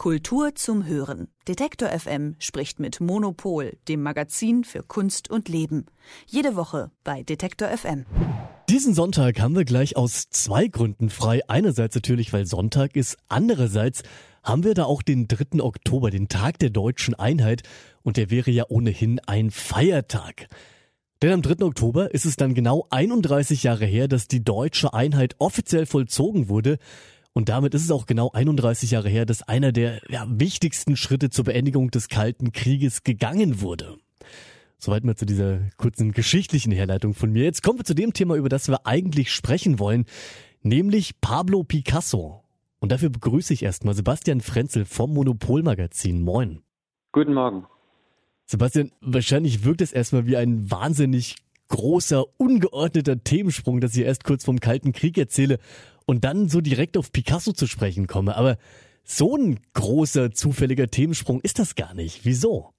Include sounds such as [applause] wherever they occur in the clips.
Kultur zum Hören. Detektor FM spricht mit Monopol, dem Magazin für Kunst und Leben. Jede Woche bei Detektor FM. Diesen Sonntag haben wir gleich aus zwei Gründen frei. Einerseits natürlich, weil Sonntag ist. Andererseits haben wir da auch den 3. Oktober, den Tag der deutschen Einheit. Und der wäre ja ohnehin ein Feiertag. Denn am 3. Oktober ist es dann genau 31 Jahre her, dass die deutsche Einheit offiziell vollzogen wurde. Und damit ist es auch genau 31 Jahre her, dass einer der ja, wichtigsten Schritte zur Beendigung des Kalten Krieges gegangen wurde. Soweit mal zu dieser kurzen geschichtlichen Herleitung von mir. Jetzt kommen wir zu dem Thema, über das wir eigentlich sprechen wollen, nämlich Pablo Picasso. Und dafür begrüße ich erstmal Sebastian Frenzel vom Monopolmagazin. Moin. Guten Morgen. Sebastian, wahrscheinlich wirkt es erstmal wie ein wahnsinnig großer, ungeordneter Themensprung, dass ich erst kurz vom Kalten Krieg erzähle und dann so direkt auf Picasso zu sprechen komme. Aber so ein großer, zufälliger Themensprung ist das gar nicht. Wieso?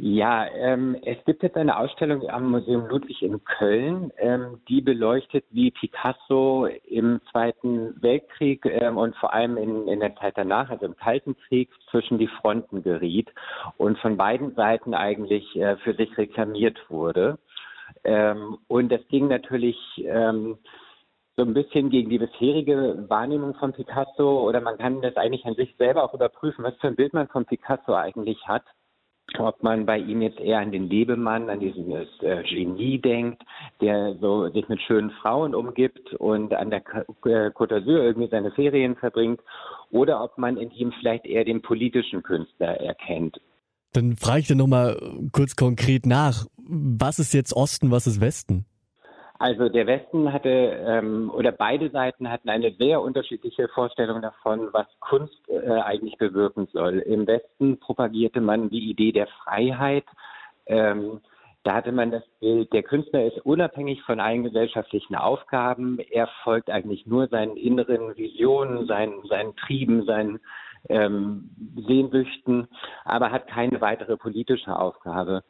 Ja, ähm, es gibt jetzt eine Ausstellung am Museum Ludwig in Köln, ähm, die beleuchtet, wie Picasso im Zweiten Weltkrieg ähm, und vor allem in, in der Zeit danach, also im Kalten Krieg, zwischen die Fronten geriet und von beiden Seiten eigentlich äh, für sich reklamiert wurde. Ähm, und das ging natürlich ähm, so ein bisschen gegen die bisherige Wahrnehmung von Picasso oder man kann das eigentlich an sich selber auch überprüfen, was für ein Bild man von Picasso eigentlich hat. Ob man bei ihm jetzt eher an den Lebemann, an diesen äh, Genie denkt, der so sich mit schönen Frauen umgibt und an der äh, Côte d'Azur irgendwie seine Ferien verbringt, oder ob man in ihm vielleicht eher den politischen Künstler erkennt. Dann frage ich dir nochmal kurz konkret nach. Was ist jetzt Osten, was ist Westen? Also der Westen hatte ähm, oder beide Seiten hatten eine sehr unterschiedliche Vorstellung davon, was Kunst äh, eigentlich bewirken soll. Im Westen propagierte man die Idee der Freiheit. Ähm, da hatte man das Bild, der Künstler ist unabhängig von allen gesellschaftlichen Aufgaben. Er folgt eigentlich nur seinen inneren Visionen, seinen, seinen Trieben, seinen ähm, Sehnsüchten, aber hat keine weitere politische Aufgabe.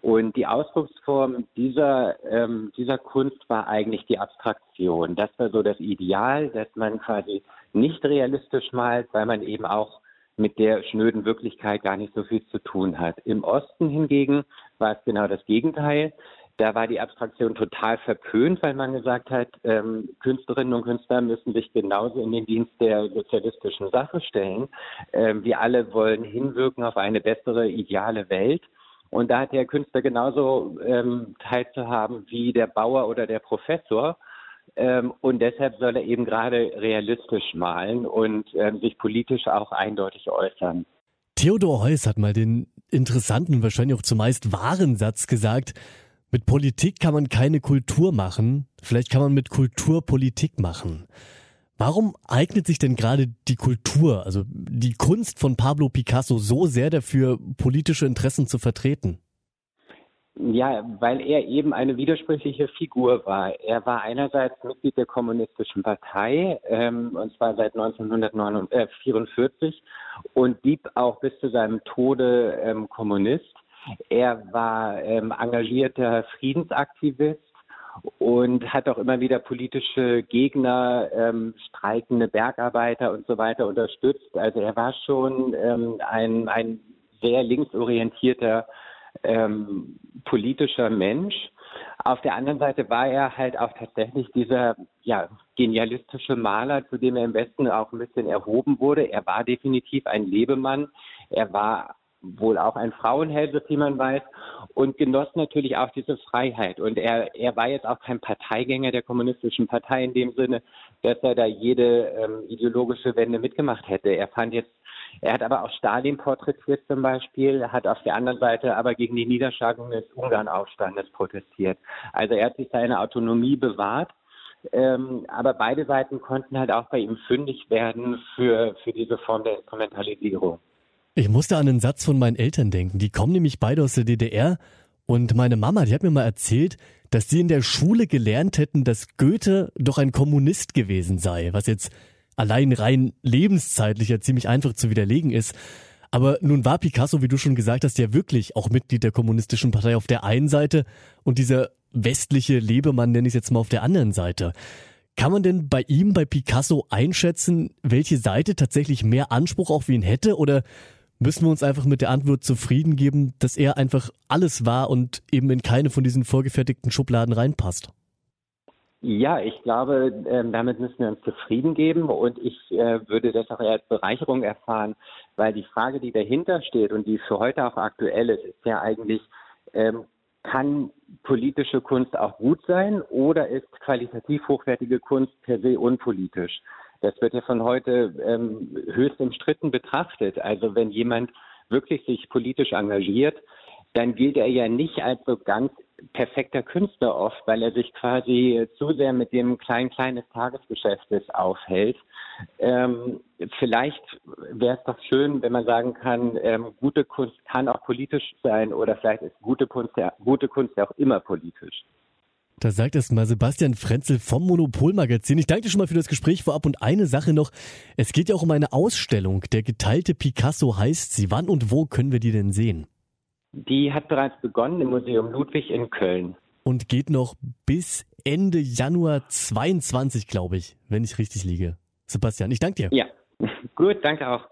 Und die Ausdrucksform dieser, ähm, dieser Kunst war eigentlich die Abstraktion. Das war so das Ideal, dass man quasi nicht realistisch malt, weil man eben auch mit der schnöden Wirklichkeit gar nicht so viel zu tun hat. Im Osten hingegen war es genau das Gegenteil. Da war die Abstraktion total verpönt, weil man gesagt hat, ähm, Künstlerinnen und Künstler müssen sich genauso in den Dienst der sozialistischen Sache stellen. Ähm, wir alle wollen hinwirken auf eine bessere, ideale Welt. Und da hat der Künstler genauso ähm, teilzuhaben wie der Bauer oder der Professor. Ähm, und deshalb soll er eben gerade realistisch malen und ähm, sich politisch auch eindeutig äußern. Theodor Heuss hat mal den interessanten wahrscheinlich auch zumeist wahren Satz gesagt, mit Politik kann man keine Kultur machen, vielleicht kann man mit Kultur Politik machen. Warum eignet sich denn gerade die Kultur, also die Kunst von Pablo Picasso so sehr dafür, politische Interessen zu vertreten? Ja, weil er eben eine widersprüchliche Figur war. Er war einerseits Mitglied der Kommunistischen Partei, ähm, und zwar seit 1944, und blieb auch bis zu seinem Tode ähm, Kommunist. Er war ähm, engagierter Friedensaktivist und hat auch immer wieder politische Gegner, ähm, streikende Bergarbeiter und so weiter unterstützt. Also er war schon ähm, ein, ein sehr linksorientierter ähm, politischer Mensch. Auf der anderen Seite war er halt auch tatsächlich dieser ja, genialistische Maler, zu dem er im Westen auch ein bisschen erhoben wurde. Er war definitiv ein Lebemann. Er war wohl auch ein Frauenheld, wie man weiß, und genoss natürlich auch diese Freiheit. Und er, er war jetzt auch kein Parteigänger der kommunistischen Partei in dem Sinne, dass er da jede ähm, ideologische Wende mitgemacht hätte. Er fand jetzt, er hat aber auch Stalin porträtiert zum Beispiel, hat auf der anderen Seite aber gegen die Niederschlagung des Ungarnaufstandes protestiert. Also er hat sich seine Autonomie bewahrt. Ähm, aber beide Seiten konnten halt auch bei ihm fündig werden für, für diese Form der Instrumentalisierung. Ich musste an einen Satz von meinen Eltern denken. Die kommen nämlich beide aus der DDR und meine Mama, die hat mir mal erzählt, dass sie in der Schule gelernt hätten, dass Goethe doch ein Kommunist gewesen sei, was jetzt allein rein lebenszeitlich ja ziemlich einfach zu widerlegen ist. Aber nun war Picasso, wie du schon gesagt hast, ja wirklich auch Mitglied der kommunistischen Partei auf der einen Seite und dieser westliche Lebemann, nenne ich es jetzt mal, auf der anderen Seite. Kann man denn bei ihm, bei Picasso einschätzen, welche Seite tatsächlich mehr Anspruch auf ihn hätte oder müssen wir uns einfach mit der Antwort zufrieden geben, dass er einfach alles war und eben in keine von diesen vorgefertigten Schubladen reinpasst? Ja, ich glaube, ähm, damit müssen wir uns zufrieden geben und ich äh, würde das auch eher als Bereicherung erfahren, weil die Frage, die dahinter steht und die für heute auch aktuell ist, ist ja eigentlich, ähm, kann politische Kunst auch gut sein oder ist qualitativ hochwertige Kunst per se unpolitisch? Das wird ja von heute ähm, höchst umstritten betrachtet. Also wenn jemand wirklich sich politisch engagiert, dann gilt er ja nicht als so ganz perfekter Künstler oft, weil er sich quasi zu sehr mit dem kleinen Klein des Tagesgeschäftes aufhält. Ähm, vielleicht wäre es doch schön, wenn man sagen kann, ähm, gute Kunst kann auch politisch sein oder vielleicht ist gute Kunst gute Kunst ja auch immer politisch. Da sagt es mal Sebastian Frenzel vom Monopolmagazin. Ich danke dir schon mal für das Gespräch vorab und eine Sache noch. Es geht ja auch um eine Ausstellung. Der geteilte Picasso heißt sie. Wann und wo können wir die denn sehen? Die hat bereits begonnen im Museum Ludwig in Köln. Und geht noch bis Ende Januar 22, glaube ich, wenn ich richtig liege. Sebastian, ich danke dir. Ja, [laughs] gut, danke auch.